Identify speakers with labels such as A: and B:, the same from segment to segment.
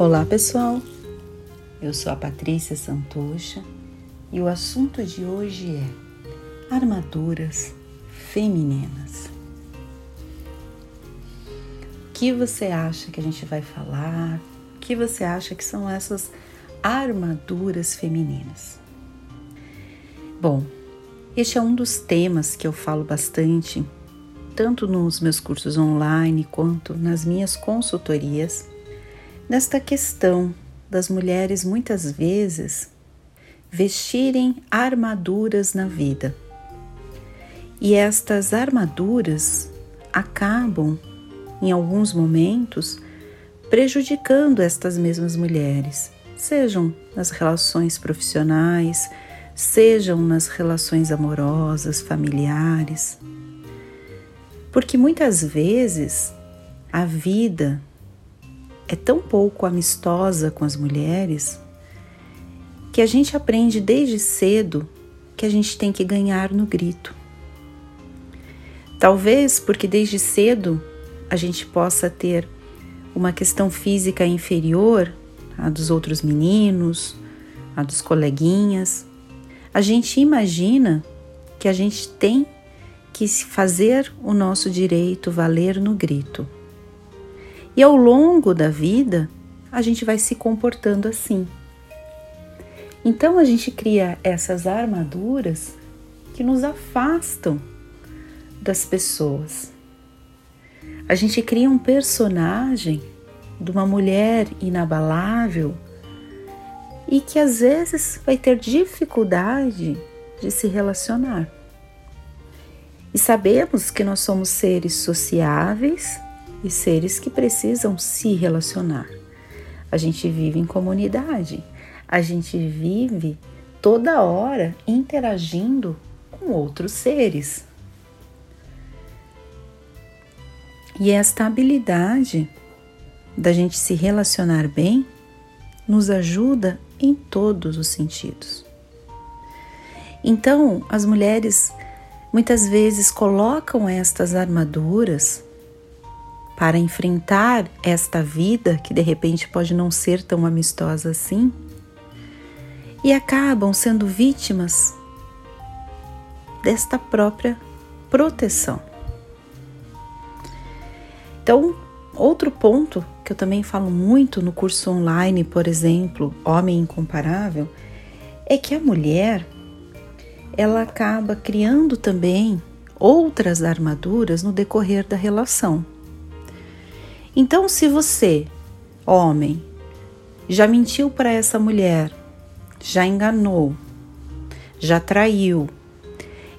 A: Olá pessoal, eu sou a Patrícia Santocha e o assunto de hoje é armaduras femininas. O que você acha que a gente vai falar? O que você acha que são essas armaduras femininas? Bom, este é um dos temas que eu falo bastante, tanto nos meus cursos online quanto nas minhas consultorias nesta questão das mulheres muitas vezes vestirem armaduras na vida. E estas armaduras acabam, em alguns momentos, prejudicando estas mesmas mulheres, sejam nas relações profissionais, sejam nas relações amorosas, familiares. Porque muitas vezes a vida é tão pouco amistosa com as mulheres que a gente aprende desde cedo que a gente tem que ganhar no grito. Talvez porque desde cedo a gente possa ter uma questão física inferior à dos outros meninos, à dos coleguinhas. A gente imagina que a gente tem que fazer o nosso direito valer no grito. E ao longo da vida, a gente vai se comportando assim. Então a gente cria essas armaduras que nos afastam das pessoas. A gente cria um personagem de uma mulher inabalável e que às vezes vai ter dificuldade de se relacionar. E sabemos que nós somos seres sociáveis e seres que precisam se relacionar. A gente vive em comunidade, a gente vive toda hora interagindo com outros seres. E esta habilidade da gente se relacionar bem nos ajuda em todos os sentidos. Então, as mulheres muitas vezes colocam estas armaduras para enfrentar esta vida que de repente pode não ser tão amistosa assim e acabam sendo vítimas desta própria proteção. Então, outro ponto que eu também falo muito no curso online, por exemplo, Homem Incomparável, é que a mulher ela acaba criando também outras armaduras no decorrer da relação. Então, se você, homem, já mentiu para essa mulher, já enganou, já traiu,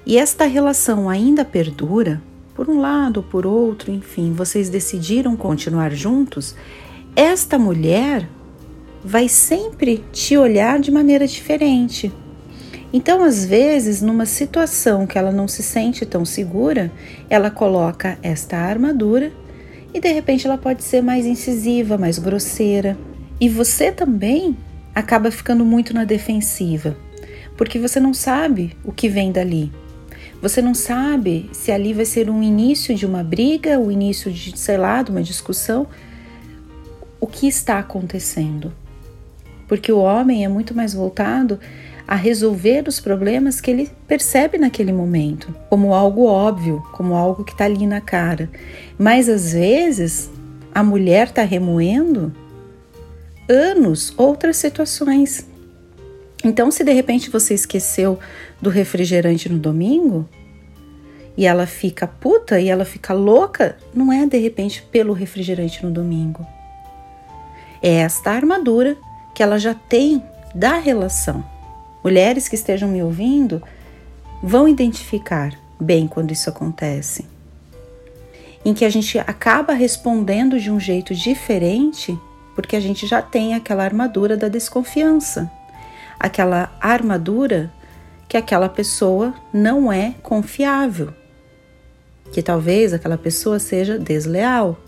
A: e esta relação ainda perdura, por um lado por outro, enfim, vocês decidiram continuar juntos, esta mulher vai sempre te olhar de maneira diferente. Então, às vezes, numa situação que ela não se sente tão segura, ela coloca esta armadura e de repente ela pode ser mais incisiva, mais grosseira. E você também acaba ficando muito na defensiva, porque você não sabe o que vem dali. Você não sabe se ali vai ser um início de uma briga, o início de, sei lá, de uma discussão. O que está acontecendo? Porque o homem é muito mais voltado a resolver os problemas que ele percebe naquele momento, como algo óbvio, como algo que está ali na cara. Mas às vezes a mulher está remoendo anos outras situações. Então, se de repente você esqueceu do refrigerante no domingo e ela fica puta e ela fica louca, não é de repente pelo refrigerante no domingo. É esta armadura que ela já tem da relação mulheres que estejam me ouvindo vão identificar bem quando isso acontece. Em que a gente acaba respondendo de um jeito diferente porque a gente já tem aquela armadura da desconfiança, aquela armadura que aquela pessoa não é confiável, que talvez aquela pessoa seja desleal.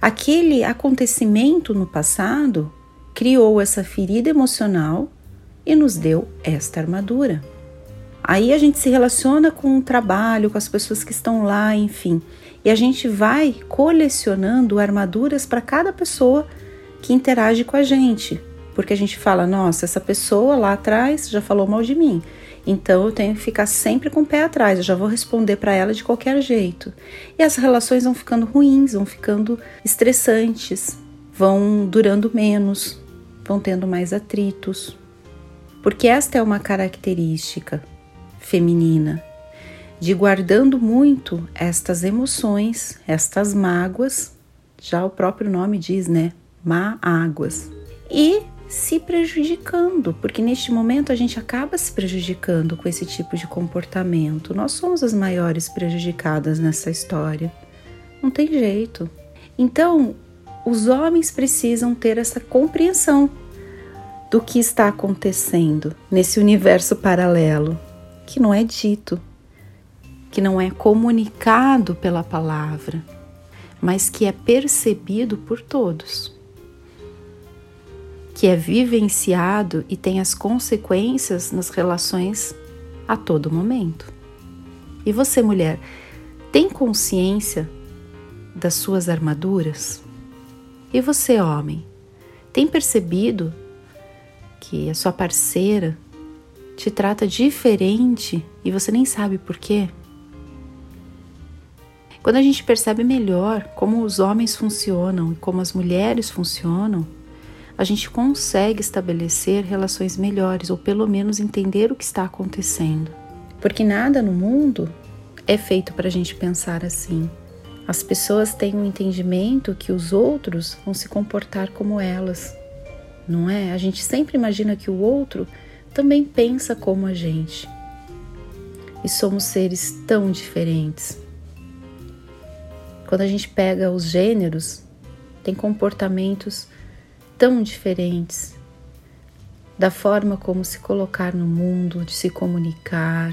A: Aquele acontecimento no passado criou essa ferida emocional e nos deu esta armadura. Aí a gente se relaciona com o trabalho, com as pessoas que estão lá, enfim, e a gente vai colecionando armaduras para cada pessoa que interage com a gente, porque a gente fala, nossa, essa pessoa lá atrás já falou mal de mim. Então eu tenho que ficar sempre com o pé atrás, eu já vou responder para ela de qualquer jeito. E as relações vão ficando ruins, vão ficando estressantes, vão durando menos, vão tendo mais atritos. Porque esta é uma característica feminina de guardando muito estas emoções, estas mágoas, já o próprio nome diz, né? Mágoas. E se prejudicando, porque neste momento a gente acaba se prejudicando com esse tipo de comportamento. Nós somos as maiores prejudicadas nessa história. Não tem jeito. Então, os homens precisam ter essa compreensão do que está acontecendo nesse universo paralelo, que não é dito, que não é comunicado pela palavra, mas que é percebido por todos que é vivenciado e tem as consequências nas relações a todo momento. E você, mulher, tem consciência das suas armaduras? E você, homem, tem percebido que a sua parceira te trata diferente e você nem sabe por quê? Quando a gente percebe melhor como os homens funcionam e como as mulheres funcionam, a gente consegue estabelecer relações melhores ou pelo menos entender o que está acontecendo. Porque nada no mundo é feito para a gente pensar assim. As pessoas têm um entendimento que os outros vão se comportar como elas, não é? A gente sempre imagina que o outro também pensa como a gente. E somos seres tão diferentes. Quando a gente pega os gêneros, tem comportamentos tão diferentes da forma como se colocar no mundo, de se comunicar,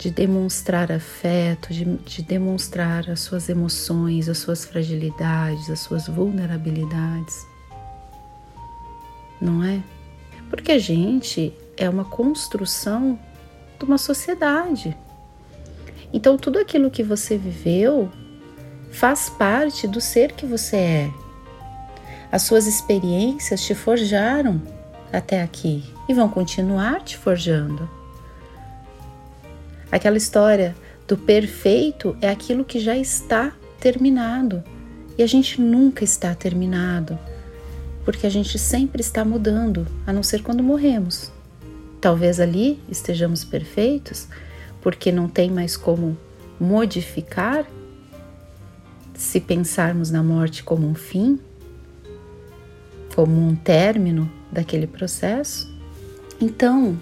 A: de demonstrar afeto, de, de, demonstrar as suas emoções, as suas fragilidades, as suas vulnerabilidades. Não é? Porque a gente é uma construção de uma sociedade. Então, tudo aquilo que você viveu faz parte do ser que você é. As suas experiências te forjaram até aqui e vão continuar te forjando. Aquela história do perfeito é aquilo que já está terminado e a gente nunca está terminado, porque a gente sempre está mudando, a não ser quando morremos. Talvez ali estejamos perfeitos, porque não tem mais como modificar se pensarmos na morte como um fim, como um término daquele processo. Então,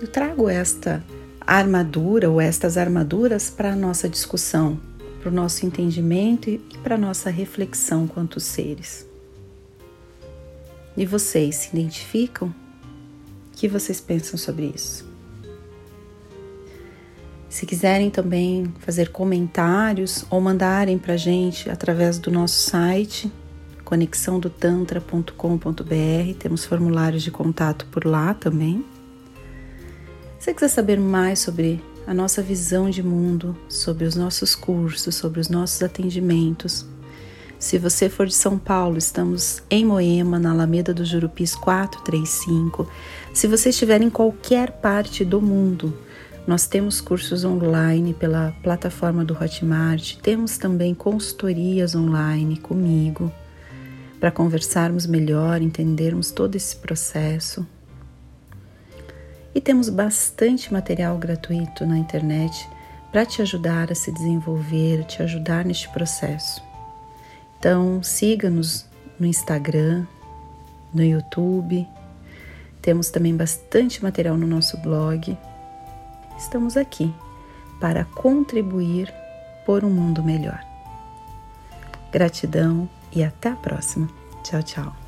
A: eu trago esta armadura ou estas armaduras para a nossa discussão, para o nosso entendimento e para a nossa reflexão quanto seres. E vocês se identificam? O que vocês pensam sobre isso? Se quiserem também fazer comentários ou mandarem para a gente através do nosso site conexãodotantra.com.br, temos formulários de contato por lá também. Se você quiser saber mais sobre a nossa visão de mundo, sobre os nossos cursos, sobre os nossos atendimentos, se você for de São Paulo, estamos em Moema, na Alameda do Jurupis 435. Se você estiver em qualquer parte do mundo, nós temos cursos online pela plataforma do Hotmart, temos também consultorias online comigo para conversarmos melhor, entendermos todo esse processo. E temos bastante material gratuito na internet para te ajudar a se desenvolver, te ajudar neste processo. Então, siga-nos no Instagram, no YouTube. Temos também bastante material no nosso blog. Estamos aqui para contribuir por um mundo melhor. Gratidão e até a próxima. Tchau, tchau.